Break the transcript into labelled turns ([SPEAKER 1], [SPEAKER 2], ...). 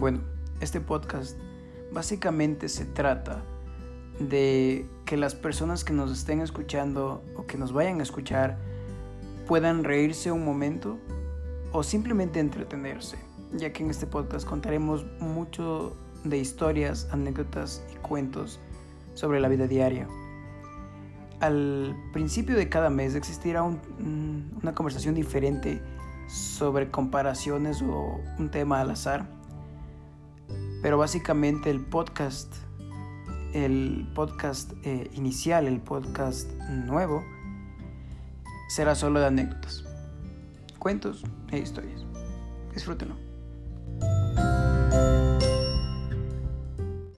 [SPEAKER 1] Bueno, este podcast básicamente se trata de que las personas que nos estén escuchando o que nos vayan a escuchar puedan reírse un momento o simplemente entretenerse, ya que en este podcast contaremos mucho de historias, anécdotas y cuentos sobre la vida diaria. Al principio de cada mes existirá una conversación diferente sobre comparaciones o un tema al azar, pero básicamente el podcast, el podcast eh, inicial, el podcast nuevo, será solo de anécdotas, cuentos e historias. Disfrútenlo.